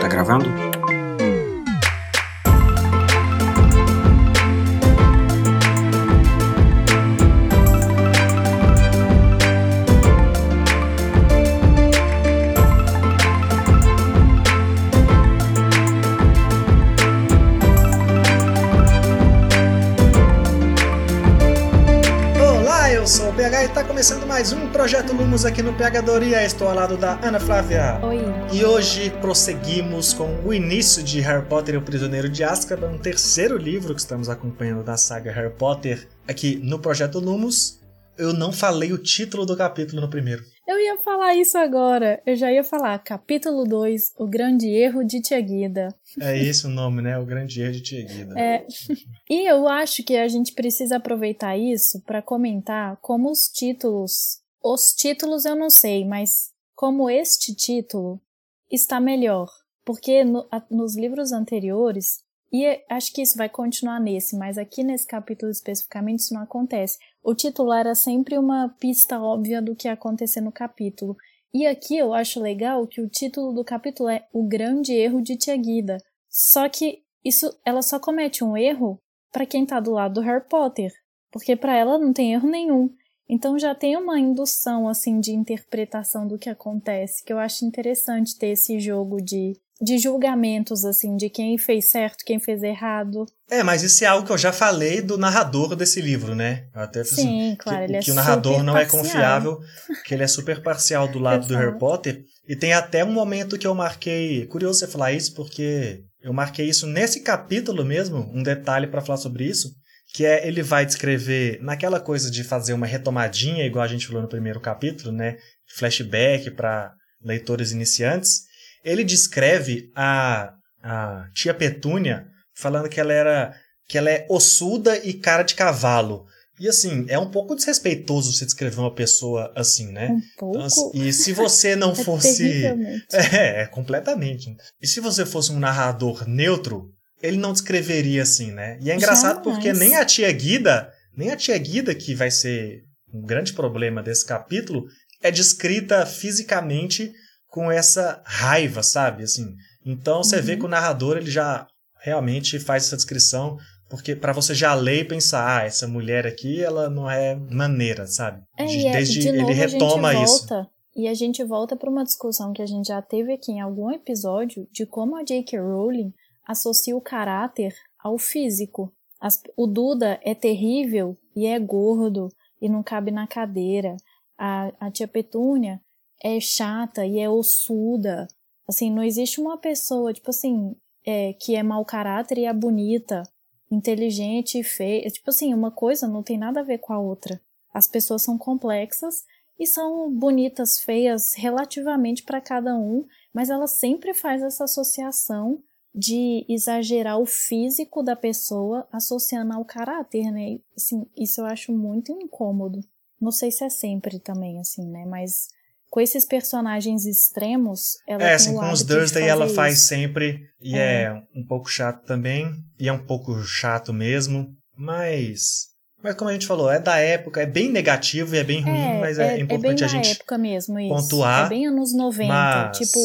Tá gravando? Começando mais um Projeto Lumos aqui no Pegadoria. Estou ao lado da Ana Flávia. Oi. E hoje prosseguimos com o início de Harry Potter e o Prisioneiro de Azkaban, um terceiro livro que estamos acompanhando da saga Harry Potter aqui no Projeto Lumos. Eu não falei o título do capítulo no primeiro. Eu ia falar isso agora. Eu já ia falar. Capítulo 2, O Grande Erro de Tia Guida. É esse o nome, né? O Grande Erro de Tia Guida. É. E eu acho que a gente precisa aproveitar isso para comentar como os títulos. Os títulos eu não sei, mas como este título está melhor. Porque no, a, nos livros anteriores, e acho que isso vai continuar nesse, mas aqui nesse capítulo especificamente isso não acontece. O título era sempre uma pista óbvia do que ia acontecer no capítulo. E aqui eu acho legal que o título do capítulo é O Grande Erro de Tia Guida. Só que isso, ela só comete um erro para quem tá do lado do Harry Potter, porque para ela não tem erro nenhum. Então já tem uma indução assim de interpretação do que acontece, que eu acho interessante ter esse jogo de de julgamentos, assim, de quem fez certo, quem fez errado. É, mas isso é algo que eu já falei do narrador desse livro, né? até assim, Sim, claro, que, ele é que o narrador não é confiável, que ele é super parcial do lado do Harry Potter. E tem até um momento que eu marquei. Curioso você falar isso, porque eu marquei isso nesse capítulo mesmo, um detalhe para falar sobre isso, que é ele vai descrever naquela coisa de fazer uma retomadinha, igual a gente falou no primeiro capítulo, né? Flashback para leitores iniciantes ele descreve a, a tia Petúnia falando que ela era que ela é ossuda e cara de cavalo. E assim, é um pouco desrespeitoso você descrever uma pessoa assim, né? Um pouco. Então, assim, e se você não é fosse. É, é, completamente. E se você fosse um narrador neutro, ele não descreveria assim, né? E é engraçado Jamais. porque nem a tia Guida, nem a tia Guida, que vai ser um grande problema desse capítulo, é descrita fisicamente com essa raiva, sabe? Assim, então você uhum. vê que o narrador ele já realmente faz essa descrição porque para você já ler e pensar, ah, essa mulher aqui, ela não é maneira, sabe? É, de, desde de novo, ele retoma a isso. Volta, e a gente volta para uma discussão que a gente já teve aqui em algum episódio de como a J.K. Rowling associa o caráter ao físico. As, o Duda é terrível e é gordo e não cabe na cadeira. A, a tia Petúnia é chata e é ossuda. Assim, não existe uma pessoa, tipo assim, é, que é mau caráter e é bonita, inteligente e feia. Tipo assim, uma coisa não tem nada a ver com a outra. As pessoas são complexas e são bonitas, feias relativamente para cada um, mas ela sempre faz essa associação de exagerar o físico da pessoa associando ao caráter, né? Assim, isso eu acho muito incômodo. Não sei se é sempre também assim, né? Mas com esses personagens extremos, ela É, assim, com os Dursley ela isso. faz sempre, e é. é. um pouco chato também, e é um pouco chato mesmo, mas... Mas como a gente falou, é da época, é bem negativo e é bem ruim, é, mas é, é importante é a gente época mesmo, isso. pontuar. É bem anos 90, mas... tipo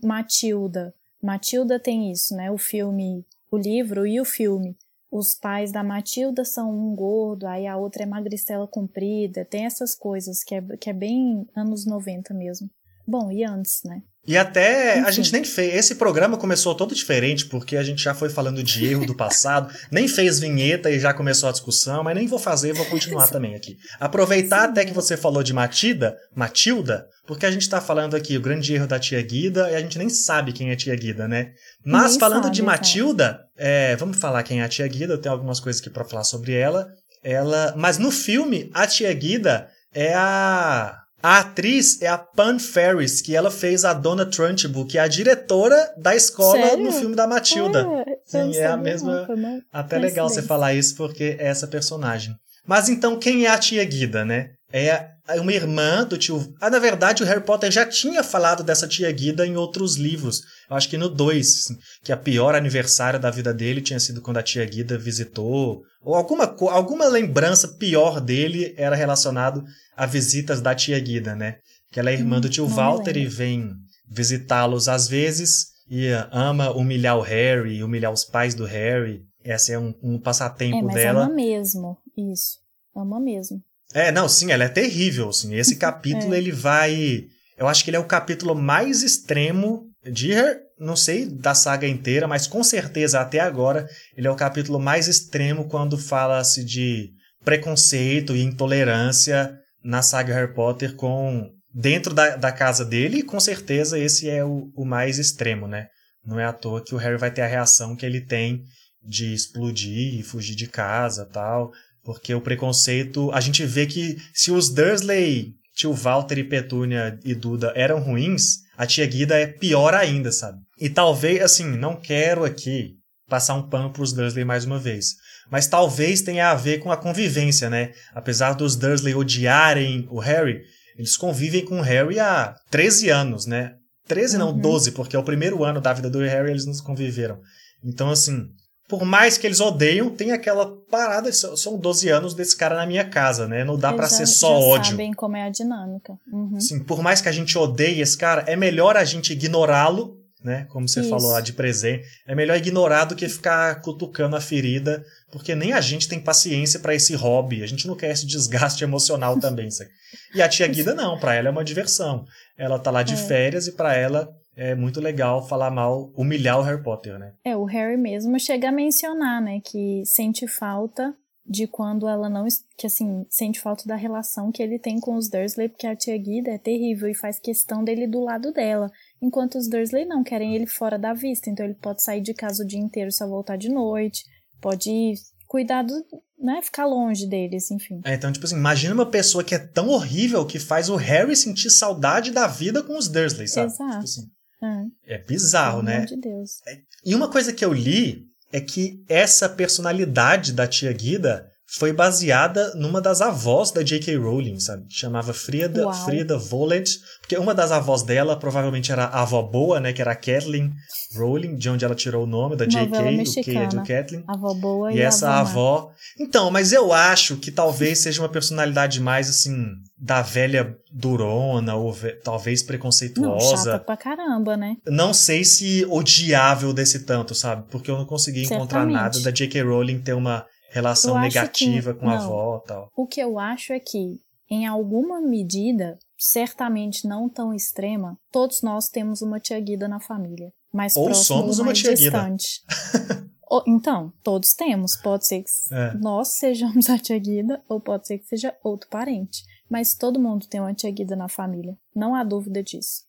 Matilda. Matilda tem isso, né? O filme, o livro e o filme os pais da Matilda são um gordo, aí a outra é magricela comprida, tem essas coisas que é, que é bem anos 90 mesmo. Bom, e antes, né? E até Enfim. a gente nem fez. Esse programa começou todo diferente, porque a gente já foi falando de erro do passado, nem fez vinheta e já começou a discussão, mas nem vou fazer, vou continuar também aqui. Aproveitar Sim. até que você falou de Matilda, Matilda, porque a gente tá falando aqui o grande erro da tia Guida e a gente nem sabe quem é a tia Guida, né? Mas nem falando sabe, de Matilda, é, vamos falar quem é a tia Guida, eu tenho algumas coisas aqui para falar sobre ela. Ela, mas no filme, a tia Guida é a a atriz é a Pan Ferris, que ela fez a Donna Trunchbull, que é a diretora da escola Sério? no filme da Matilda. É, Sim, é a mesma. Até legal você falar isso porque é essa personagem. Mas então, quem é a tia Guida, né? É uma irmã do tio. Ah, na verdade, o Harry Potter já tinha falado dessa tia Guida em outros livros. Eu acho que no 2, assim, que a pior aniversário da vida dele tinha sido quando a tia Guida visitou. Ou alguma, alguma lembrança pior dele era relacionado a visitas da tia Guida, né? Que ela é irmã hum, do tio Walter e vem visitá-los às vezes e ama humilhar o Harry, humilhar os pais do Harry. Esse é um, um passatempo é, mas dela. Ama mesmo, isso. Ama mesmo. É, não, sim, ela é terrível, assim. Esse capítulo é. ele vai, eu acho que ele é o capítulo mais extremo de, não sei da saga inteira, mas com certeza até agora ele é o capítulo mais extremo quando fala-se de preconceito e intolerância na saga Harry Potter com dentro da, da casa dele, e com certeza esse é o, o mais extremo, né? Não é à toa que o Harry vai ter a reação que ele tem de explodir e fugir de casa tal. Porque o preconceito. A gente vê que se os Dursley, tio Walter e Petúnia e Duda eram ruins, a tia Guida é pior ainda, sabe? E talvez, assim, não quero aqui passar um pano pros Dursley mais uma vez. Mas talvez tenha a ver com a convivência, né? Apesar dos Dursley odiarem o Harry, eles convivem com o Harry há 13 anos, né? 13 não, 12, uhum. porque é o primeiro ano da vida do Harry eles nos conviveram. Então, assim, por mais que eles odeiam, tem aquela parada, são 12 anos desse cara na minha casa, né? Não dá para ser só já ódio. sabem como é a dinâmica. Uhum. Sim, por mais que a gente odeie esse cara, é melhor a gente ignorá-lo, né? Como você Isso. falou lá de presente. É melhor ignorar do que ficar cutucando a ferida, porque nem a gente tem paciência para esse hobby. A gente não quer esse desgaste emocional também, sabe? E a tia Guida não, para ela é uma diversão. Ela tá lá de é. férias e para ela é muito legal falar mal, humilhar o Harry Potter, né? É, o Harry mesmo chega a mencionar, né, que sente falta de quando ela não. que assim, sente falta da relação que ele tem com os Dursley, porque a tia Guida é terrível e faz questão dele do lado dela. Enquanto os Dursley não querem ele fora da vista, então ele pode sair de casa o dia inteiro só voltar de noite, pode cuidar do, né, ficar longe deles, enfim. É, então, tipo assim, imagina uma pessoa que é tão horrível que faz o Harry sentir saudade da vida com os Dursley, sabe? Exato. Tipo assim, é. é bizarro, Pelo né? De Deus. É, e uma coisa que eu li é que essa personalidade da tia Guida foi baseada numa das avós da J.K. Rowling, sabe? Chamava Frida, Frida Volant, porque uma das avós dela provavelmente era a avó boa, né? Que era a Kathleen Rowling, de onde ela tirou o nome da J.K., o que é de Kathleen. Avó boa e, e essa avó, avó... Então, mas eu acho que talvez seja uma personalidade mais, assim, da velha durona, ou ve... talvez preconceituosa. Não, chata pra caramba, né? Não sei se odiável desse tanto, sabe? Porque eu não consegui encontrar Certamente. nada da J.K. Rowling ter uma relação negativa que, com a não, avó tal. O que eu acho é que, em alguma medida, certamente não tão extrema, todos nós temos uma tia Guida na família. Mais ou próximo, somos uma tia distante. ou, então, todos temos. Pode ser que é. nós sejamos a tia Guida, ou pode ser que seja outro parente. Mas todo mundo tem uma tia Guida na família. Não há dúvida disso.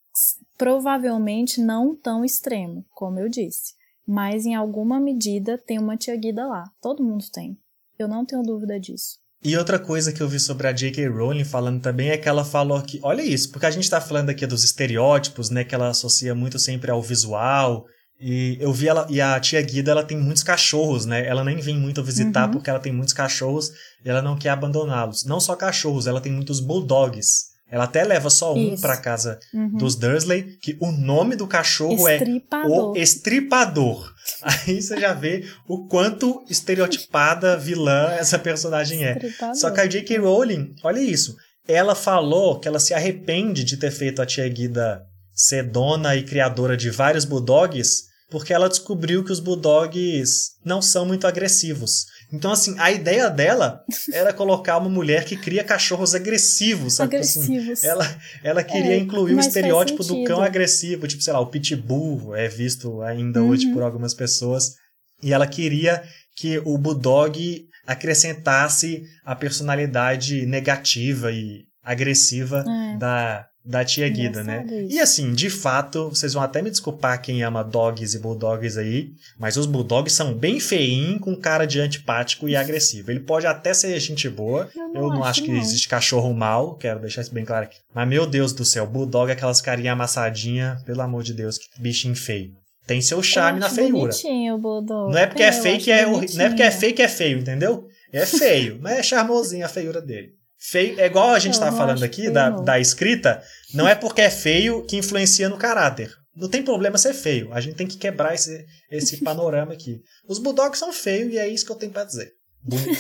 Provavelmente não tão extremo, como eu disse mas em alguma medida tem uma tia Guida lá. Todo mundo tem. Eu não tenho dúvida disso. E outra coisa que eu vi sobre a J.K. Rowling falando também é que ela falou que, olha isso, porque a gente tá falando aqui dos estereótipos, né, que ela associa muito sempre ao visual, e eu vi ela, e a tia Guida, ela tem muitos cachorros, né, ela nem vem muito visitar uhum. porque ela tem muitos cachorros e ela não quer abandoná-los. Não só cachorros, ela tem muitos bulldogs. Ela até leva só um para casa uhum. dos Dursley, que o nome do cachorro estripador. é o Estripador. Aí você já vê o quanto estereotipada vilã essa personagem é. Só que a J.K. Rowling, olha isso, ela falou que ela se arrepende de ter feito a tia Guida ser dona e criadora de vários bulldogs, porque ela descobriu que os bulldogs não são muito agressivos. Então, assim, a ideia dela era colocar uma mulher que cria cachorros agressivos, sabe? Tipo assim, agressivos. Assim, ela, ela queria é, incluir o estereótipo do cão agressivo, tipo, sei lá, o pitbull é visto ainda uhum. hoje por algumas pessoas. E ela queria que o bulldog acrescentasse a personalidade negativa e agressiva é. da, da tia Guida, né? Isso. E assim, de fato, vocês vão até me desculpar quem ama dogs e bulldogs aí, mas os bulldogs são bem feinhos, com cara de antipático e agressivo. Ele pode até ser gente boa, eu não, eu não acho, acho que não. existe cachorro mal, quero deixar isso bem claro aqui. Mas meu Deus do céu, bulldog é aquelas carinhas amassadinhas, pelo amor de Deus, que bichinho feio. Tem seu charme na feiura. o bulldog. Não é porque é, é fake, é, não é porque é fake é feio, entendeu? É feio, mas é charmosinho a feiura dele. Feio, é igual a gente estava falando aqui da, da escrita, não é porque é feio que influencia no caráter. Não tem problema ser feio. A gente tem que quebrar esse, esse panorama aqui. Os bulldogs são feios e é isso que eu tenho para dizer.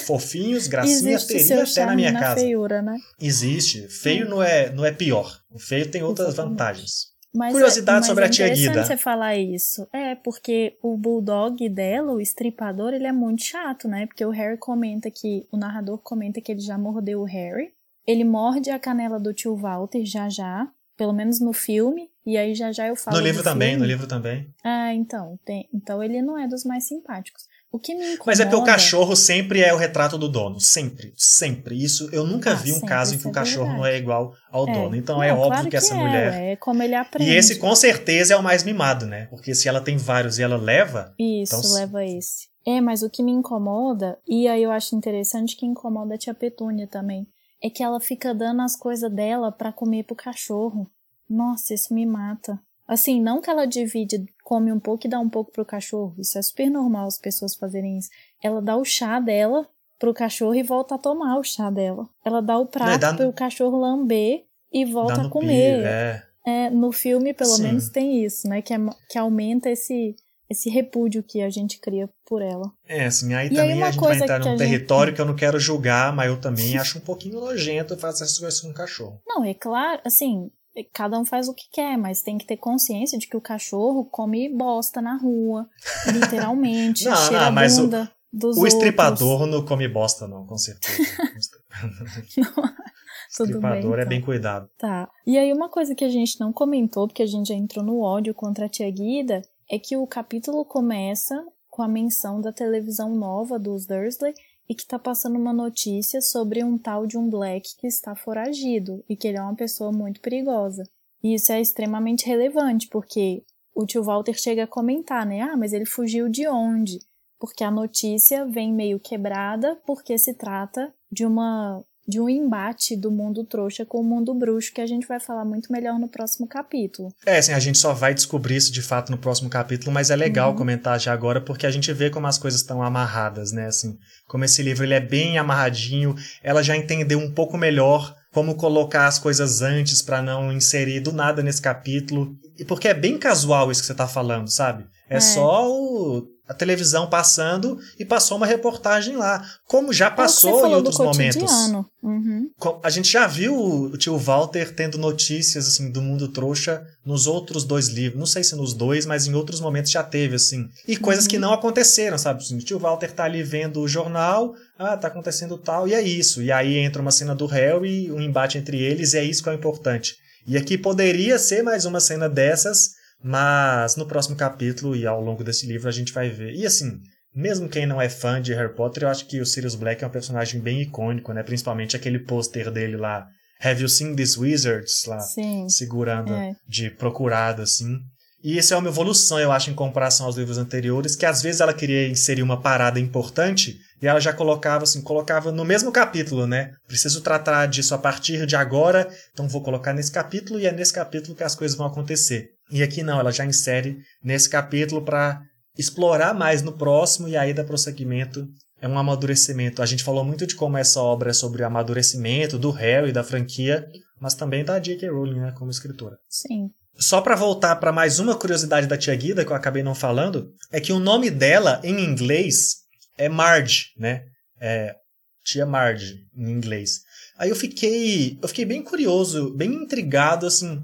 Fofinhos, gracinhas, teria até na minha na casa. Feiura, né? Existe. Feio não é, não é pior. O feio tem outras Exatamente. vantagens. Mas Curiosidade é, sobre a tia Guida. É você falar isso. É, porque o bulldog dela, o estripador, ele é muito chato, né? Porque o Harry comenta que, o narrador comenta que ele já mordeu o Harry. Ele morde a canela do tio Walter já já, pelo menos no filme, e aí já já eu falo. No livro também, filme. no livro também. Ah, então, tem, então ele não é dos mais simpáticos. O que me incomoda... Mas é porque o cachorro sempre é o retrato do dono. Sempre, sempre. Isso eu nunca ah, vi um caso em que o é cachorro não é igual ao é. dono. Então é não, é óbvio claro que, essa é, mulher. É como ele aprende. E esse com certeza é o mais mimado, né? Porque se ela tem vários e ela leva. Isso, então... leva esse. É, mas o que me incomoda, e aí eu acho interessante que incomoda a tia Petúnia também, é que ela fica dando as coisas dela para comer pro cachorro. Nossa, isso me mata. Assim, não que ela divide, come um pouco e dá um pouco pro cachorro. Isso é super normal as pessoas fazerem isso. Ela dá o chá dela pro cachorro e volta a tomar o chá dela. Ela dá o prato é, dá... pro cachorro lamber e volta a comer. é. É, no filme, pelo Sim. menos, tem isso, né? Que, é, que aumenta esse, esse repúdio que a gente cria por ela. É, assim, aí e também aí a gente vai entrar num território gente... que eu não quero julgar, mas eu também acho um pouquinho nojento fazer essas coisas com um cachorro. Não, é claro, assim, cada um faz o que quer, mas tem que ter consciência de que o cachorro come bosta na rua, literalmente, não, cheira não, mas bunda o, dos o estripador não come bosta não, com certeza. não, o estripador bem, é bem cuidado. Tá. E aí uma coisa que a gente não comentou, porque a gente já entrou no ódio contra a tia Guida, é que o capítulo começa com a menção da televisão nova dos Dursley e que está passando uma notícia sobre um tal de um Black que está foragido e que ele é uma pessoa muito perigosa. E isso é extremamente relevante, porque o tio Walter chega a comentar, né? Ah, mas ele fugiu de onde? Porque a notícia vem meio quebrada porque se trata de uma de um embate do mundo trouxa com o mundo bruxo, que a gente vai falar muito melhor no próximo capítulo. É, assim, a gente só vai descobrir isso de fato no próximo capítulo, mas é legal uhum. comentar já agora, porque a gente vê como as coisas estão amarradas, né? Assim, como esse livro ele é bem amarradinho, ela já entendeu um pouco melhor como colocar as coisas antes para não inserir do nada nesse capítulo. E porque é bem casual isso que você tá falando, sabe? É, é. só o a televisão passando e passou uma reportagem lá. Como já é passou em outros momentos. Uhum. A gente já viu o tio Walter tendo notícias assim do mundo trouxa nos outros dois livros. Não sei se nos dois, mas em outros momentos já teve, assim. E coisas uhum. que não aconteceram, sabe? Assim, o tio Walter tá ali vendo o jornal, ah, tá acontecendo tal, e é isso. E aí entra uma cena do réu e um embate entre eles, e é isso que é importante. E aqui poderia ser mais uma cena dessas mas no próximo capítulo e ao longo desse livro a gente vai ver. E assim, mesmo quem não é fã de Harry Potter, eu acho que o Sirius Black é um personagem bem icônico, né? Principalmente aquele pôster dele lá, Have You Seen These Wizards? Lá, Sim, segurando é. de procurado, assim. E isso é uma evolução, eu acho, em comparação aos livros anteriores, que às vezes ela queria inserir uma parada importante e ela já colocava assim, colocava no mesmo capítulo, né? Preciso tratar disso a partir de agora, então vou colocar nesse capítulo e é nesse capítulo que as coisas vão acontecer. E aqui não, ela já insere nesse capítulo para explorar mais no próximo e aí dá prosseguimento. É um amadurecimento. A gente falou muito de como essa obra é sobre o amadurecimento do Harry e da franquia, mas também da J.K. Rowling, né, como escritora. Sim. Só para voltar para mais uma curiosidade da tia Guida que eu acabei não falando, é que o nome dela em inglês é Marge, né? É tia Marge em inglês. Aí eu fiquei, eu fiquei bem curioso, bem intrigado assim,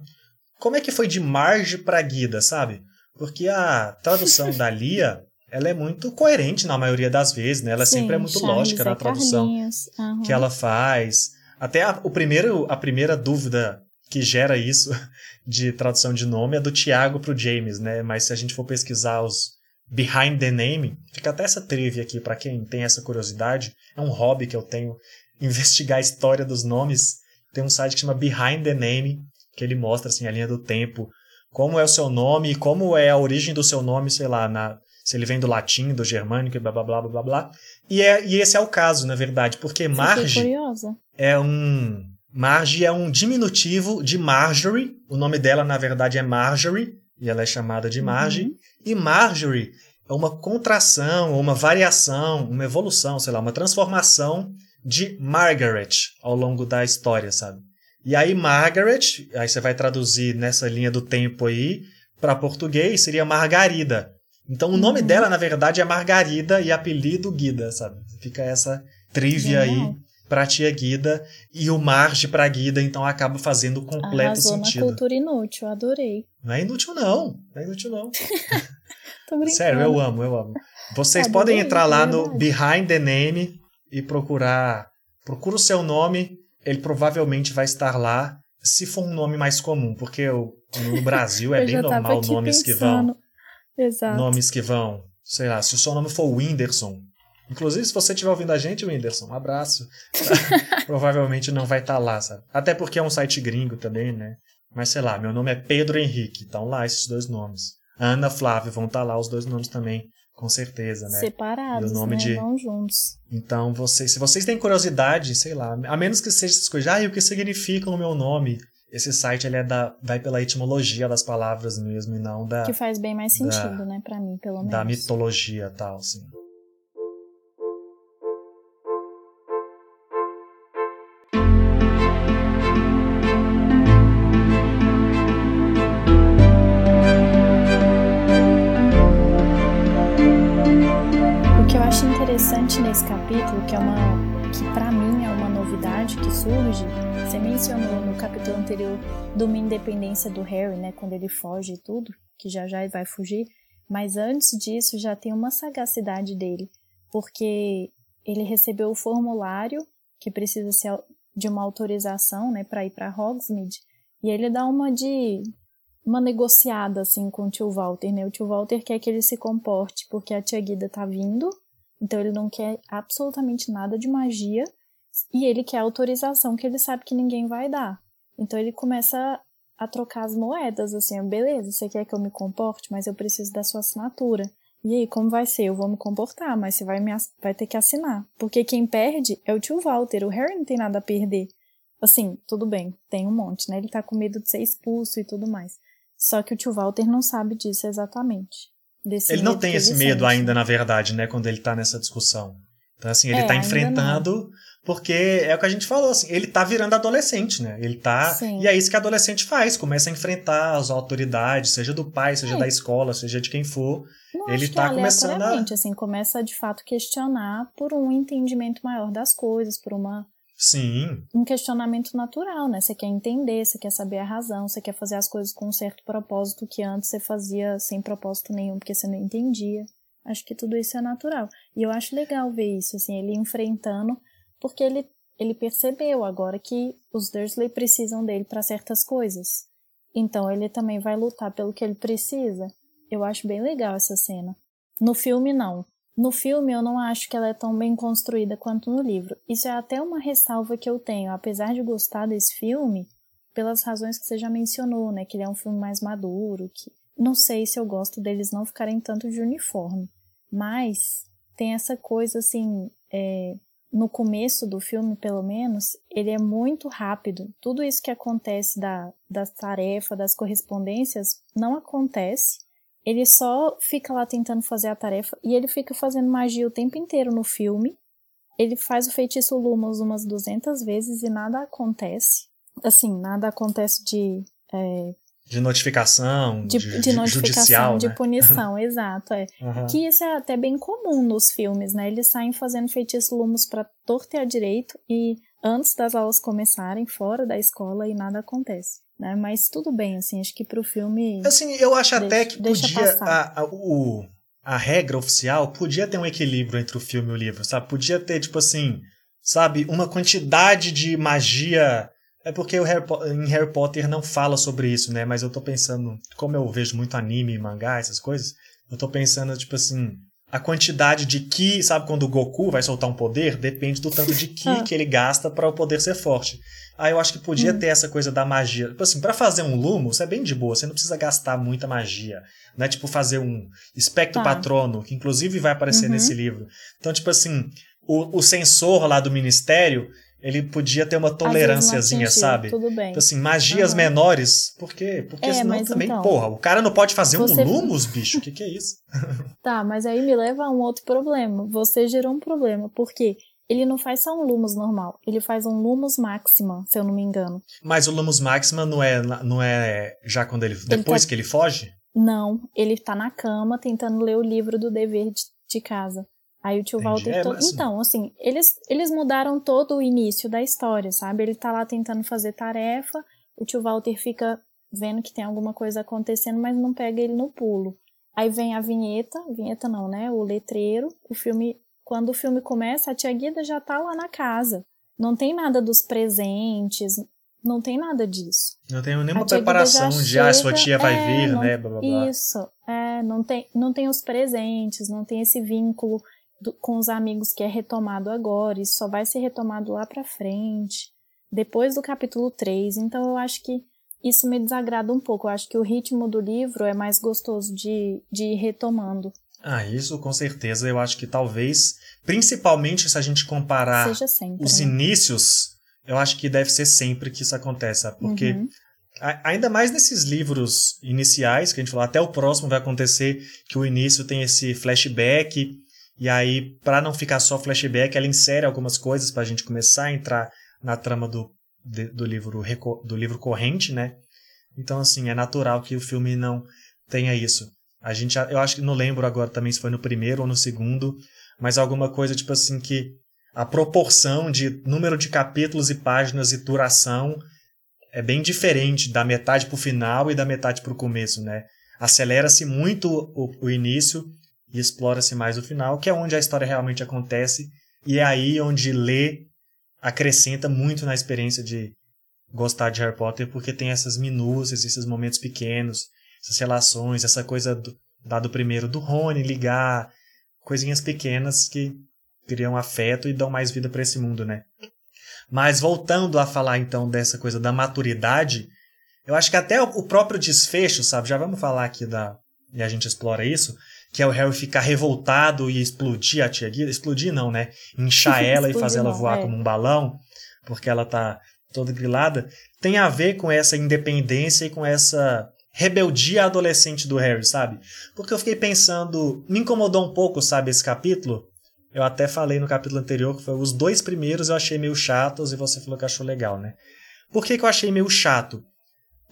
como é que foi de Marge para Guida, sabe? Porque a tradução da Lia, ela é muito coerente na maioria das vezes, né? Ela Sim, sempre é muito Charles lógica na tradução uhum. que ela faz. Até a, o primeiro, a primeira dúvida que gera isso de tradução de nome é do Tiago pro James, né? Mas se a gente for pesquisar os behind the name, fica até essa trivia aqui para quem tem essa curiosidade. É um hobby que eu tenho investigar a história dos nomes. Tem um site que chama Behind the Name, que ele mostra assim a linha do tempo, como é o seu nome, como é a origem do seu nome, sei lá, na, se ele vem do latim, do germânico, blá blá blá blá blá blá. E, é, e esse é o caso, na verdade, porque Marge é um Marge é um diminutivo de Marjorie. O nome dela, na verdade, é Marjorie, e ela é chamada de Marge. Uhum. E Marjorie é uma contração, uma variação, uma evolução, sei lá, uma transformação de Margaret ao longo da história, sabe? E aí Margaret, aí você vai traduzir nessa linha do tempo aí para português seria Margarida. Então o nome uhum. dela na verdade é Margarida e apelido Guida, sabe? Fica essa trivia aí para tia Guida e o Marge para Guida, então acaba fazendo completo Arrasou sentido. na cultura inútil, adorei. Não é inútil não, não é inútil não. Sério, eu amo, eu amo. Vocês adorei, podem entrar lá no Behind the Name e procurar, procura o seu nome, ele provavelmente vai estar lá, se for um nome mais comum, porque o, no Brasil é bem normal nomes pensando. que vão Exato. nomes que vão, sei lá, se o seu nome for Whindersson, Inclusive, se você estiver ouvindo a gente, Whindersson, um abraço. Provavelmente não vai estar lá, sabe? Até porque é um site gringo também, né? Mas sei lá, meu nome é Pedro Henrique, estão lá esses dois nomes. Ana Flávio, vão estar tá lá os dois nomes também, com certeza, né? Separados, o nome né? De... Não juntos. Então, vocês, se vocês têm curiosidade, sei lá, a menos que seja essas coisas, ah, e o que significa o meu nome? Esse site ele é da, vai pela etimologia das palavras mesmo e não da. Que faz bem mais sentido, da, né, para mim, pelo menos. Da mitologia tal, assim. Interessante nesse capítulo, que é uma que para mim é uma novidade que surge, você mencionou no capítulo anterior de uma independência do Harry, né, quando ele foge e tudo, que já já vai fugir, mas antes disso já tem uma sagacidade dele, porque ele recebeu o formulário que precisa ser de uma autorização, né, para ir para Hogsmeade, e ele dá uma de uma negociada assim com o tio Walter, né? O tio Walter quer que ele se comporte porque a tia Guida tá vindo então ele não quer absolutamente nada de magia e ele quer autorização que ele sabe que ninguém vai dar. Então ele começa a trocar as moedas, assim, beleza, você quer que eu me comporte, mas eu preciso da sua assinatura. E aí, como vai ser? Eu vou me comportar, mas você vai, me, vai ter que assinar. Porque quem perde é o tio Walter, o Harry não tem nada a perder. Assim, tudo bem, tem um monte, né? Ele tá com medo de ser expulso e tudo mais. Só que o tio Walter não sabe disso exatamente ele não tem esse medo ainda, na verdade, né, quando ele tá nessa discussão. Então, assim, ele é, tá enfrentando, porque é o que a gente falou, assim, ele tá virando adolescente, né? Ele tá. Sim. E é isso que adolescente faz, começa a enfrentar as autoridades, seja do pai, seja é. da escola, seja de quem for. Não, ele tá começando a. assim, começa de fato questionar por um entendimento maior das coisas, por uma Sim. Um questionamento natural, né? Você quer entender, você quer saber a razão, você quer fazer as coisas com um certo propósito que antes você fazia sem propósito nenhum, porque você não entendia. Acho que tudo isso é natural. E eu acho legal ver isso, assim, ele enfrentando, porque ele, ele percebeu agora que os Dursley precisam dele para certas coisas. Então ele também vai lutar pelo que ele precisa. Eu acho bem legal essa cena. No filme, não. No filme, eu não acho que ela é tão bem construída quanto no livro. Isso é até uma ressalva que eu tenho, apesar de gostar desse filme, pelas razões que você já mencionou, né? Que ele é um filme mais maduro, que não sei se eu gosto deles não ficarem tanto de uniforme, mas tem essa coisa assim, é, no começo do filme, pelo menos, ele é muito rápido. Tudo isso que acontece da, das tarefas, das correspondências, não acontece ele só fica lá tentando fazer a tarefa e ele fica fazendo magia o tempo inteiro no filme. Ele faz o feitiço Lumos umas 200 vezes e nada acontece. Assim, nada acontece de. É, de notificação, de, de, de notificação, judicial, de né? punição, exato. É. Uhum. Que isso é até bem comum nos filmes, né? Eles saem fazendo feitiço Lumos para torto a direito e antes das aulas começarem, fora da escola, e nada acontece. Né? Mas tudo bem, assim, acho que pro filme. Assim, eu acho deixa, até que podia. A, a, o, a regra oficial podia ter um equilíbrio entre o filme e o livro, sabe? Podia ter, tipo assim, sabe, uma quantidade de magia. É porque o Harry, em Harry Potter não fala sobre isso, né? Mas eu tô pensando, como eu vejo muito anime, mangá, essas coisas, eu tô pensando, tipo assim, a quantidade de Ki, sabe quando o Goku vai soltar um poder? Depende do tanto de Ki ah. que ele gasta para o poder ser forte. Aí eu acho que podia hum. ter essa coisa da magia. Tipo assim, para fazer um Lumos é bem de boa, você não precisa gastar muita magia. Não é tipo fazer um espectro tá. patrono, que inclusive vai aparecer uhum. nesse livro. Então, tipo assim, o, o sensor lá do ministério, ele podia ter uma tolerânciazinha, sabe? Tudo bem. Tipo assim, magias uhum. menores. Por quê? Porque é, senão também, então, porra, o cara não pode fazer você... um Lumos, bicho. O que, que é isso? tá, mas aí me leva a um outro problema. Você gerou um problema. Por quê? ele não faz só um Lumos normal, ele faz um Lumos Maxima, se eu não me engano. Mas o Lumos Maxima não é, não é já quando ele. Depois ele tá... que ele foge? Não, ele tá na cama tentando ler o livro do dever de, de casa. Aí o tio Entendi. Walter. É, mas... Então, assim, eles, eles mudaram todo o início da história, sabe? Ele tá lá tentando fazer tarefa, o tio Walter fica vendo que tem alguma coisa acontecendo, mas não pega ele no pulo. Aí vem a vinheta, vinheta não, né? O letreiro, o filme. Quando o filme começa, a tia Guida já tá lá na casa. Não tem nada dos presentes, não tem nada disso. Não tem nenhuma preparação de chega, ah, sua tia vai é, vir, não, né? Blá, blá, blá. Isso, é, não tem, não tem os presentes, não tem esse vínculo do, com os amigos que é retomado agora, isso só vai ser retomado lá pra frente, depois do capítulo 3. Então eu acho que isso me desagrada um pouco. Eu acho que o ritmo do livro é mais gostoso de, de ir retomando. Ah, isso com certeza. Eu acho que talvez, principalmente se a gente comparar sempre, os né? inícios, eu acho que deve ser sempre que isso acontece, porque uhum. ainda mais nesses livros iniciais que a gente falou, até o próximo vai acontecer que o início tem esse flashback e aí para não ficar só flashback, ela insere algumas coisas para a gente começar a entrar na trama do do livro do livro corrente, né? Então assim é natural que o filme não tenha isso. A gente, eu acho que não lembro agora também se foi no primeiro ou no segundo, mas alguma coisa tipo assim que a proporção de número de capítulos e páginas e duração é bem diferente da metade para o final e da metade para o começo, né? Acelera-se muito o, o início e explora-se mais o final, que é onde a história realmente acontece e é aí onde ler acrescenta muito na experiência de gostar de Harry Potter, porque tem essas minúcias, esses momentos pequenos, essas relações, essa coisa do, da do primeiro do Rony ligar, coisinhas pequenas que criam afeto e dão mais vida para esse mundo, né? Mas voltando a falar então dessa coisa da maturidade, eu acho que até o próprio desfecho, sabe? Já vamos falar aqui da e a gente explora isso, que é o Harry ficar revoltado e explodir a tia Guida. Explodir não, né? Inchar ela e fazer ela voar é. como um balão, porque ela tá toda grilada, tem a ver com essa independência e com essa rebeldia adolescente do Harry, sabe? Porque eu fiquei pensando, me incomodou um pouco, sabe, esse capítulo. Eu até falei no capítulo anterior que foi os dois primeiros eu achei meio chatos e você falou que achou legal, né? Por que, que eu achei meio chato?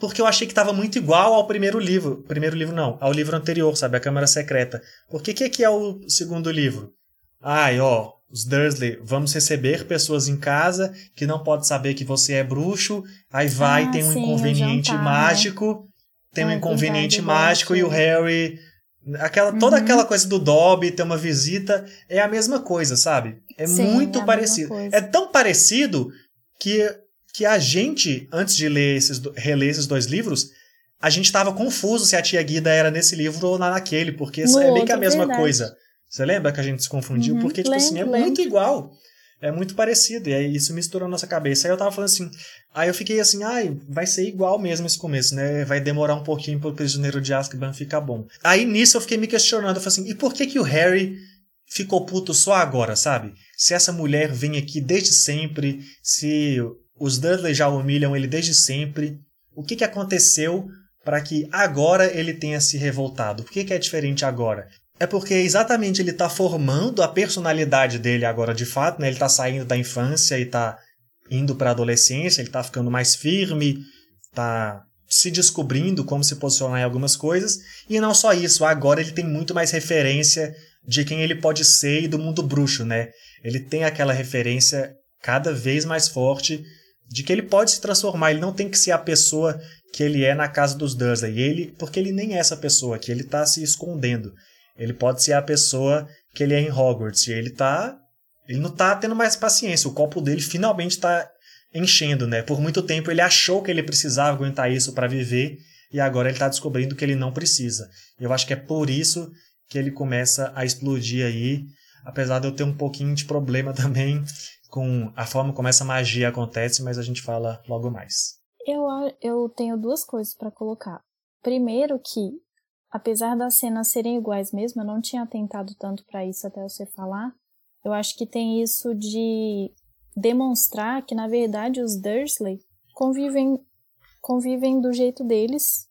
Porque eu achei que estava muito igual ao primeiro livro. Primeiro livro não, ao livro anterior, sabe? A Câmara Secreta. Por que, que é o segundo livro? Ai, ó, os Dursley, vamos receber pessoas em casa que não pode saber que você é bruxo, aí vai, ah, tem um sim, inconveniente jantar, né? mágico, né? tem um inconveniente verdade, mágico e o Harry... Aquela, toda uhum. aquela coisa do Dobby ter uma visita é a mesma coisa, sabe? É sim, muito é parecido. É tão parecido que que a gente, antes de ler esses, reler esses dois livros, a gente estava confuso se a tia Guida era nesse livro ou naquele, porque no é meio que a mesma verdade. coisa. Você lembra que a gente se confundiu? Uhum, porque, tipo lembro, assim, é lembro. muito igual. É muito parecido. E aí isso misturou a nossa cabeça. Aí eu tava falando assim. Aí eu fiquei assim, ai, vai ser igual mesmo esse começo, né? Vai demorar um pouquinho pro prisioneiro de Azkaban ficar bom. Aí nisso eu fiquei me questionando. Eu falei assim, e por que que o Harry ficou puto só agora, sabe? Se essa mulher vem aqui desde sempre, se os Dudley já humilham ele desde sempre. O que, que aconteceu para que agora ele tenha se revoltado? Por que, que é diferente agora? É porque exatamente ele está formando a personalidade dele agora de fato, né? Ele está saindo da infância e está indo para a adolescência, ele está ficando mais firme, está se descobrindo como se posicionar em algumas coisas. E não só isso, agora ele tem muito mais referência de quem ele pode ser e do mundo bruxo, né? Ele tem aquela referência cada vez mais forte de que ele pode se transformar, ele não tem que ser a pessoa que ele é na casa dos Dursley, ele, porque ele nem é essa pessoa, que ele está se escondendo. Ele pode ser a pessoa que ele é em Hogwarts, e ele tá ele não está tendo mais paciência, o copo dele finalmente está enchendo, né? Por muito tempo ele achou que ele precisava aguentar isso para viver, e agora ele está descobrindo que ele não precisa. Eu acho que é por isso que ele começa a explodir aí, apesar de eu ter um pouquinho de problema também com a forma como essa magia acontece, mas a gente fala logo mais. Eu, eu tenho duas coisas para colocar. Primeiro que, apesar das cenas serem iguais mesmo, eu não tinha atentado tanto para isso até você falar. Eu acho que tem isso de demonstrar que, na verdade, os Dursley convivem, convivem do jeito deles,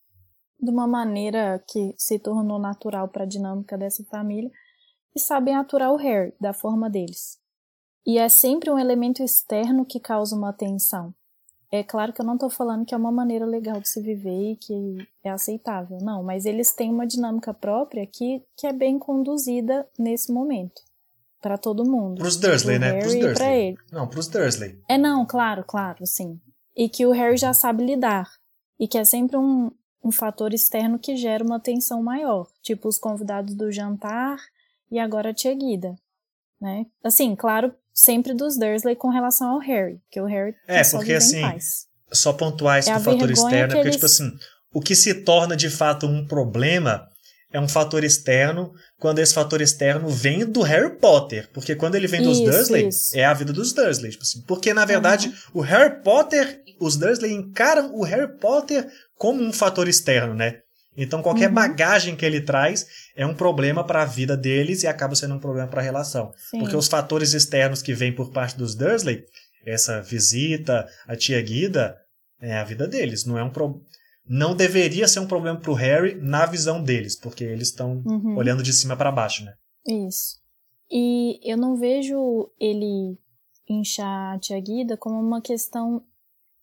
de uma maneira que se tornou natural para a dinâmica dessa família, e sabem aturar o Harry da forma deles. E é sempre um elemento externo que causa uma tensão. É claro que eu não estou falando que é uma maneira legal de se viver e que é aceitável, não, mas eles têm uma dinâmica própria que, que é bem conduzida nesse momento. para todo mundo. Pros Dursley, pro né? Harry Pros e Dursley. pra ele. Não, pros Dursley. É, não, claro, claro, sim. E que o Harry já sabe lidar. E que é sempre um, um fator externo que gera uma tensão maior. Tipo os convidados do jantar e agora a tia Guida. Né? Assim, claro, sempre dos Dursley com relação ao Harry. Que o Harry É, porque assim. Só pontuar isso É do fator externo, que porque, eles- tipo assim, o que se torna de fato um problema é um fator externo quando esse fator externo vem do Harry Potter. Porque quando ele vem dos Isso, Dursley, isso. é a vida dos Dursley. Tipo assim, porque, na verdade, o Harry Potter, os Dursley encaram o Harry Potter como um fator externo, né? Então, qualquer Uhum. bagagem que ele traz é um problema para a vida deles e acaba sendo um problema para a relação. Sim. Porque os fatores externos que vêm por parte dos Dursley, essa visita, a tia Guida, é a vida deles. Não é um pro... não deveria ser um problema pro Harry na visão deles, porque eles estão Uhum. olhando de cima para baixo, né? Isso. E eu não vejo ele inchar a tia Guida como uma questão.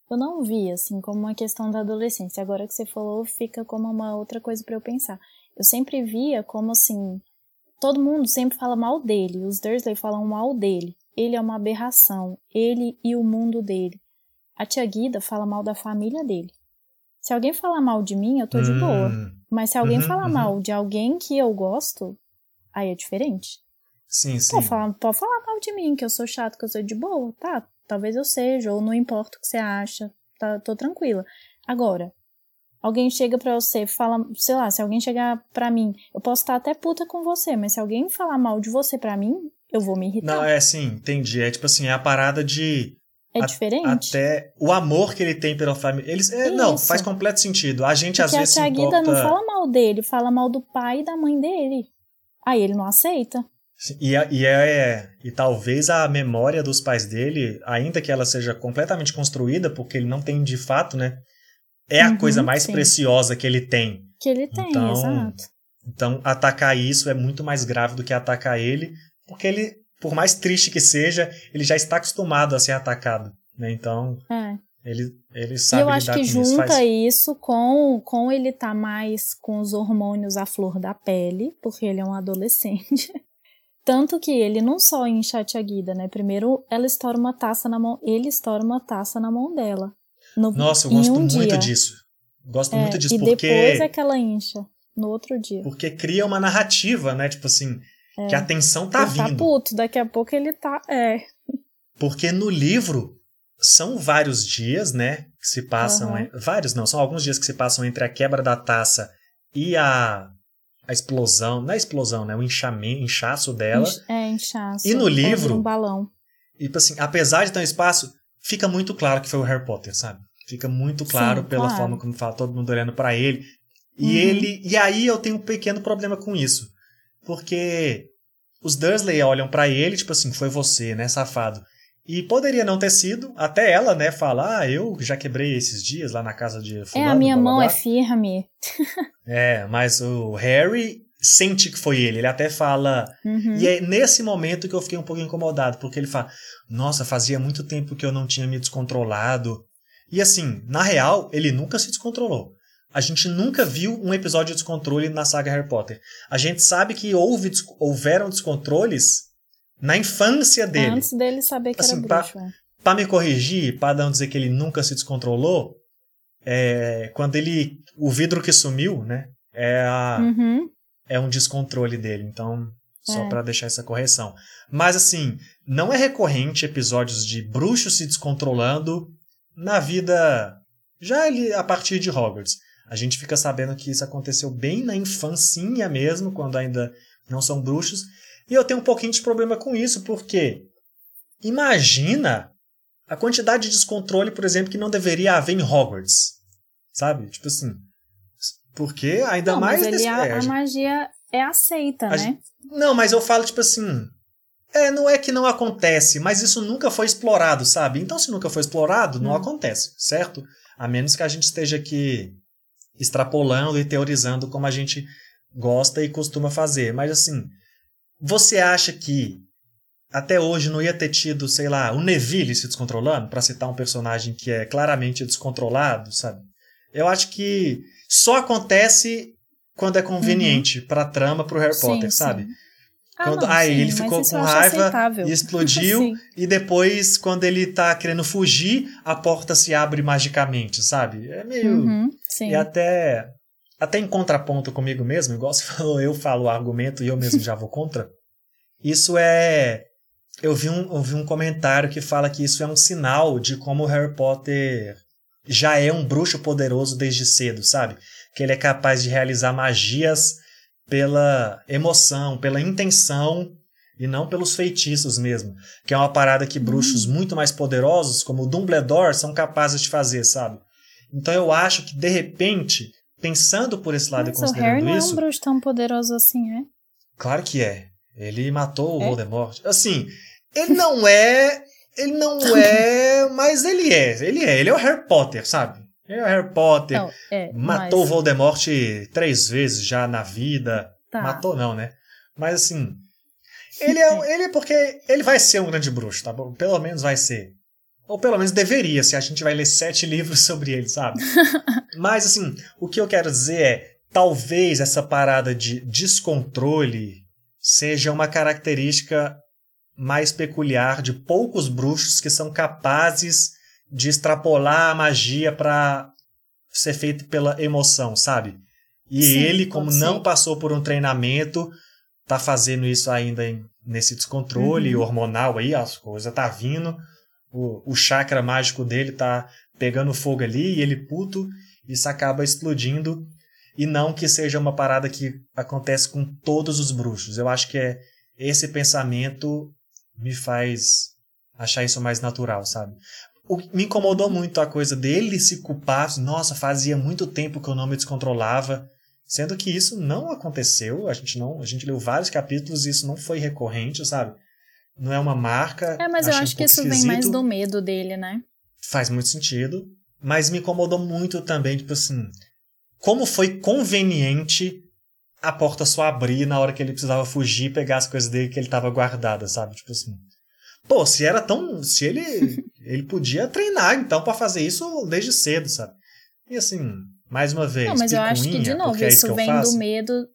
Eu não vi, assim, como uma questão da adolescência. Agora que você falou, fica como uma outra coisa para eu pensar. Eu sempre via como assim. Todo mundo sempre fala mal dele. Os Dursley falam mal dele. Ele é uma aberração. Ele e o mundo dele. A tia Guida fala mal da família dele. Se alguém falar mal de mim, eu tô de boa. Hum, Mas se alguém Uhum, falar uhum. mal de alguém que eu gosto, aí é diferente. sim, sim. Falar, pode falar mal de mim, que eu sou chato, que eu sou de boa. Tá, talvez eu seja, ou não importa o que você acha. Tá, tô tranquila. Agora, alguém chega pra você, fala, sei lá, se alguém chegar pra mim, eu posso estar até puta com você, mas se alguém falar mal de você pra mim, eu vou me irritar. Não, é assim, entendi. É tipo assim, é a parada de é a- diferente. até o amor que ele tem pela família. Eles, é, não, faz completo sentido. A gente às Porque a vezes se tia Guida importa... não fala mal dele, fala mal do pai e da mãe dele. Aí ele não aceita. E, a- e, é, e talvez a memória dos pais dele, ainda que ela seja completamente construída, porque ele não tem de fato, né? É a Uhum, coisa mais sim. preciosa que ele tem. Que ele tem, Então, exato. Então, atacar isso é muito mais grave do que atacar ele, porque ele, por mais triste que seja, ele já está acostumado a ser atacado. Né? Então, É. ele, ele E sabe eu acho que com isso. junta Faz... isso com, com ele tá mais com os hormônios à flor da pele, porque ele é um adolescente. Tanto que ele não só incha a tia Guida, né? Primeiro ela estoura uma taça na mão, ele estoura uma taça na mão dela. No, Nossa, eu gosto um muito dia. disso. Gosto É, muito disso, e porque, depois é que ela incha, no outro dia. porque cria uma narrativa, né? Tipo assim, que a tensão tá ele tá vindo. puto, daqui a pouco ele tá. É. Porque no livro são vários dias, né? Que se passam. Uhum. Vários não, são alguns dias que se passam entre a quebra da taça e a, a explosão. Não é explosão, né? O inchamento, inchaço dela. É, inchaço. E no livro- Um balão. E tipo assim, apesar de ter um espaço, fica muito claro que foi o Harry Potter, sabe? Fica muito claro Sim, pela claro. forma como fala, todo mundo olhando pra ele. E Uhum. ele. E aí eu tenho um pequeno problema com isso. Porque os Dursley olham pra ele, tipo assim, foi você, né, safado. E poderia não ter sido, até ela, né, fala, ah, eu já quebrei esses dias lá na casa de É, fulano, a minha blá, blá, mão blá. é firme. É, mas o Harry sente que foi ele. Ele até fala. Uhum. E é nesse momento que eu fiquei um pouco incomodado, porque ele fala: Nossa, fazia muito tempo que eu não tinha me descontrolado. E assim, na real, ele nunca se descontrolou. A gente nunca viu um episódio de descontrole na saga Harry Potter. A gente sabe que houve, houveram descontroles na infância dele. Antes dele saber que Assim, era bruxo. é. Pra me corrigir, pra não dizer que ele nunca se descontrolou, é, quando ele. O vidro que sumiu, né? É, a, Uhum. é um descontrole dele. Então, só É. pra deixar essa correção. Mas assim, não é recorrente episódios de bruxos se descontrolando na vida. Já ali a partir de Hogwarts. A gente fica sabendo que isso aconteceu bem na infancinha mesmo, quando ainda não são bruxos. E eu tenho um pouquinho de problema com isso, porque imagina a quantidade de descontrole, por exemplo, que não deveria haver em Hogwarts. Sabe? Tipo assim. Porque ainda Não, mais mas ele, nesse- a, é, a magia é aceita, a né? Não, mas eu falo tipo assim. É, não é que não acontece, mas isso nunca foi explorado, sabe? Então, se nunca foi explorado, não Hum. acontece, certo? A menos que a gente esteja aqui extrapolando e teorizando como a gente gosta e costuma fazer. Mas assim, você acha que até hoje não ia ter tido, sei lá, o Neville se descontrolando, para citar um personagem que é claramente descontrolado, sabe? Eu acho que só acontece quando é conveniente uhum. pra trama pro Harry sim, Potter, sabe? Sim. Ah, quando, não, aí sim, ele ficou com raiva aceitável. e explodiu, e depois, quando ele tá querendo fugir, a porta se abre magicamente, sabe? É meio. Uhum, e até. Até em contraponto comigo mesmo, igual você falou, eu falo o argumento e eu mesmo já vou contra. Isso é. Eu vi, um, eu vi um comentário que fala que isso é um sinal de como o Harry Potter já é um bruxo poderoso desde cedo, sabe? Que ele é capaz de realizar magias pela emoção, pela intenção e não pelos feitiços mesmo, que é uma parada que bruxos hum. muito mais poderosos, como o Dumbledore, são capazes de fazer, sabe? Então eu acho que de repente, pensando por esse lado Mas e considerando o Harry não isso, é um bruxo tão poderoso assim, é? Claro que é. Ele matou o é? Voldemort. Assim, ele não é, ele não é, mas ele é. Ele é, ele é o Harry Potter, sabe? É o Harry Potter. Não, é, matou mas... Voldemort três vezes já na vida. Tá. Matou não, né? Mas assim, ele é, ele é porque ele vai ser um grande bruxo, tá bom? Pelo menos vai ser. Ou pelo menos deveria, se a gente vai ler sete livros sobre ele, sabe? Mas assim, o que eu quero dizer é, talvez essa parada de descontrole seja uma característica mais peculiar de poucos bruxos que são capazes de extrapolar a magia para ser feito pela emoção, sabe? E Sim, ele, como não passou por um treinamento, tá fazendo isso ainda em, nesse descontrole uhum. hormonal aí, as coisas tá vindo, o, o chakra mágico dele tá pegando fogo ali e ele puto, isso acaba explodindo. E não que seja uma parada que acontece com todos os bruxos. Eu acho que é esse pensamento me faz achar isso mais natural, sabe? o, me incomodou muito a coisa dele se culpar. Nossa, fazia muito tempo que eu não me descontrolava. Sendo que isso não aconteceu. A gente não, a gente leu vários capítulos e isso não foi recorrente, sabe? Não é uma marca. É, mas eu acho um que isso esquisito. vem mais do medo dele, né? Faz muito sentido. Mas me incomodou muito também, tipo assim, como foi conveniente a porta só abrir na hora que ele precisava fugir e pegar as coisas dele que ele tava guardada, sabe? Tipo assim. Pô, se era tão. Se ele. ele podia treinar, então, para fazer isso desde cedo, sabe? E assim, mais uma vez. Não, mas eu acho que, de novo, é isso, isso vem do medo.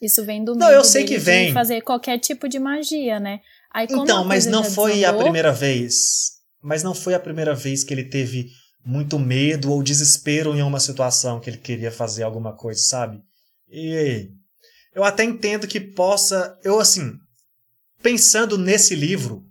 Isso vem do não, medo eu sei que vem. de fazer qualquer tipo de magia, né? Aí, então, mas não foi a primeira vez. Mas não foi a primeira vez que ele teve muito medo ou desespero em uma situação que ele queria fazer alguma coisa, sabe? E eu até entendo que possa. Eu, assim, pensando nesse livro,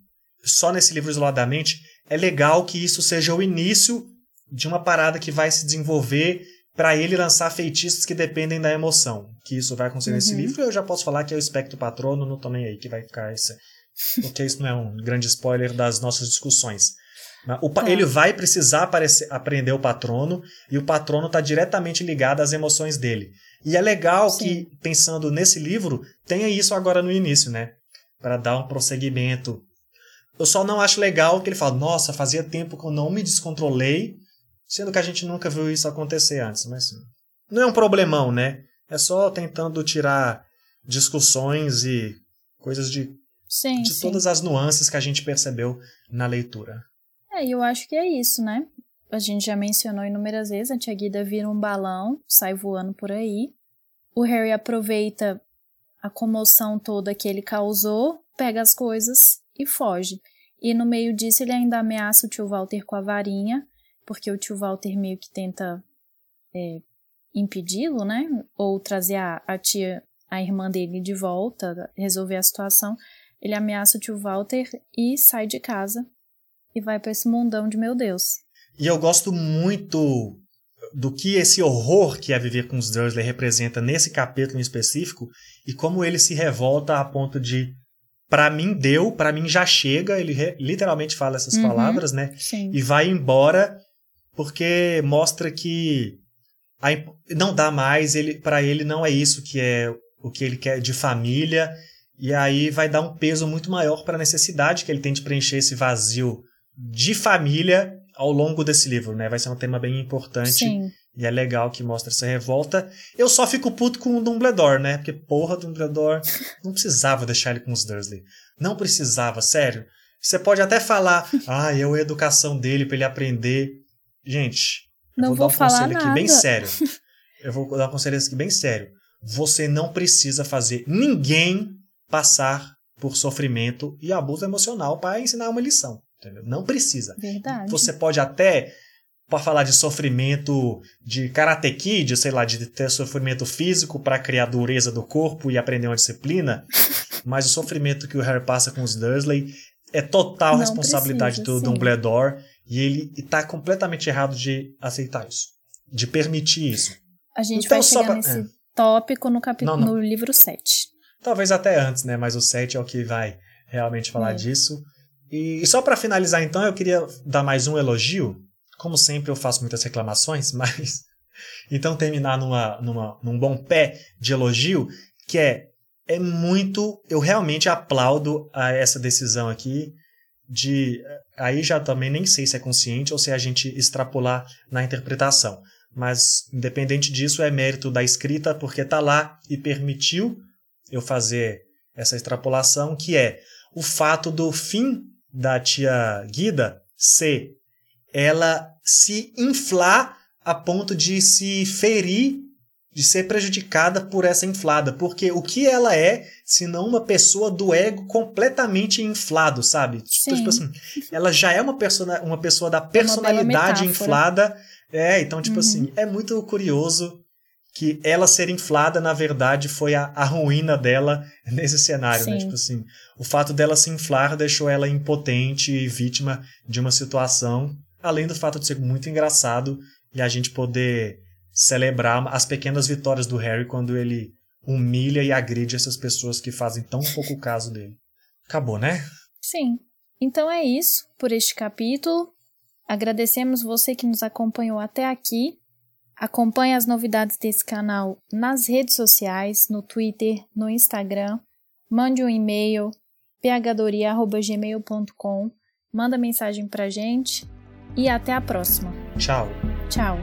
só nesse livro isoladamente, é legal que isso seja o início de uma parada que vai se desenvolver para ele lançar feitiços que dependem da emoção. Que isso vai acontecer uhum. nesse livro. Eu já posso falar que é o espectro patrono, não tô nem aí que vai ficar esse. Porque isso não é um grande spoiler das nossas discussões. É. Ele vai precisar aparecer, aprender o patrono e o patrono está diretamente ligado às emoções dele. E é legal Sim. que, pensando nesse livro, tenha isso agora no início, né? Para dar um prosseguimento eu só não acho legal que ele fala, nossa, fazia tempo que eu não me descontrolei, sendo que a gente nunca viu isso acontecer antes. Mas não é um problemão, né? É só tentando tirar discussões e coisas de, sim, de sim. todas as nuances que a gente percebeu na leitura. É, e eu acho que é isso, né? A gente já mencionou inúmeras vezes, a Tia Guida vira um balão, sai voando por aí. O Harry aproveita a comoção toda que ele causou, pega as coisas e foge. E no meio disso ele ainda ameaça o tio Walter com a varinha, porque o tio Walter meio que tenta é, impedi-lo, né? Ou trazer a, a tia, a irmã dele de volta, resolver a situação. Ele ameaça o tio Walter e sai de casa e vai para esse mundão de meu Deus. E eu gosto muito do que esse horror que é viver com os Dursley representa nesse capítulo em específico e como ele se revolta a ponto de para mim deu, para mim já chega, ele re, literalmente fala essas uhum, palavras, né? Sim. E vai embora porque mostra que a, não dá mais, ele para ele não é isso que é o que ele quer de família, e aí vai dar um peso muito maior para a necessidade que ele tem de preencher esse vazio de família ao longo desse livro, né? Vai ser um tema bem importante. Sim. E é legal que mostra essa revolta. Eu só fico puto com o Dumbledore, né? Porque, porra, Dumbledore não precisava deixar ele com os Dursley. Não precisava, sério. Você pode até falar, ah, eu a educação dele para ele aprender. Gente, não eu vou, vou dar um conselho nada. aqui bem sério. Eu vou dar um conselho aqui bem sério. Você não precisa fazer ninguém passar por sofrimento e abuso emocional para ensinar uma lição. Entendeu? Não precisa. Verdade. Você pode até, para falar de sofrimento de karate kid, sei lá, de ter sofrimento físico para criar dureza do corpo e aprender uma disciplina, mas o sofrimento que o Harry passa com os Dursley é total Não responsabilidade precisa, do sim. Dumbledore e ele está completamente errado de aceitar isso, de permitir isso. A gente Então, vai chegar pra- nesse é. tópico no, capi... Não, não. no livro 7. Talvez até antes, né? Mas o 7 é o que vai realmente falar É. disso. E, e só para finalizar, então, eu queria dar mais um elogio. Como sempre, eu faço muitas reclamações, mas. Então, terminar numa, numa, num bom pé de elogio, que é, é muito. Eu realmente aplaudo a essa decisão aqui de. Aí já também nem sei se é consciente ou se é a gente extrapolar na interpretação. Mas, independente disso, é mérito da escrita, porque tá lá e permitiu eu fazer essa extrapolação, que é o fato do fim da tia Guida ser ela se inflar a ponto de se ferir, de ser prejudicada por essa inflada. Porque o que ela é, se não uma pessoa do ego completamente inflado, sabe? Sim. Tipo assim, ela já é uma, persona, uma pessoa da personalidade metáfora. inflada. É, então, tipo Uhum. assim, é muito curioso que ela ser inflada, na verdade, foi a, a ruína dela nesse cenário, né? Sim. Tipo assim, o fato dela se inflar deixou ela impotente e vítima de uma situação, além do fato de ser muito engraçado e a gente poder celebrar as pequenas vitórias do Harry quando ele humilha e agride essas pessoas que fazem tão pouco caso dele. Acabou, né? Sim. Então é isso por este capítulo. Agradecemos você que nos acompanhou até aqui. Acompanhe as novidades desse canal nas redes sociais, no Twitter, no Instagram. Mande um e-mail phdoria.gmail.com. Manda mensagem pra gente e até a próxima. Tchau. Tchau.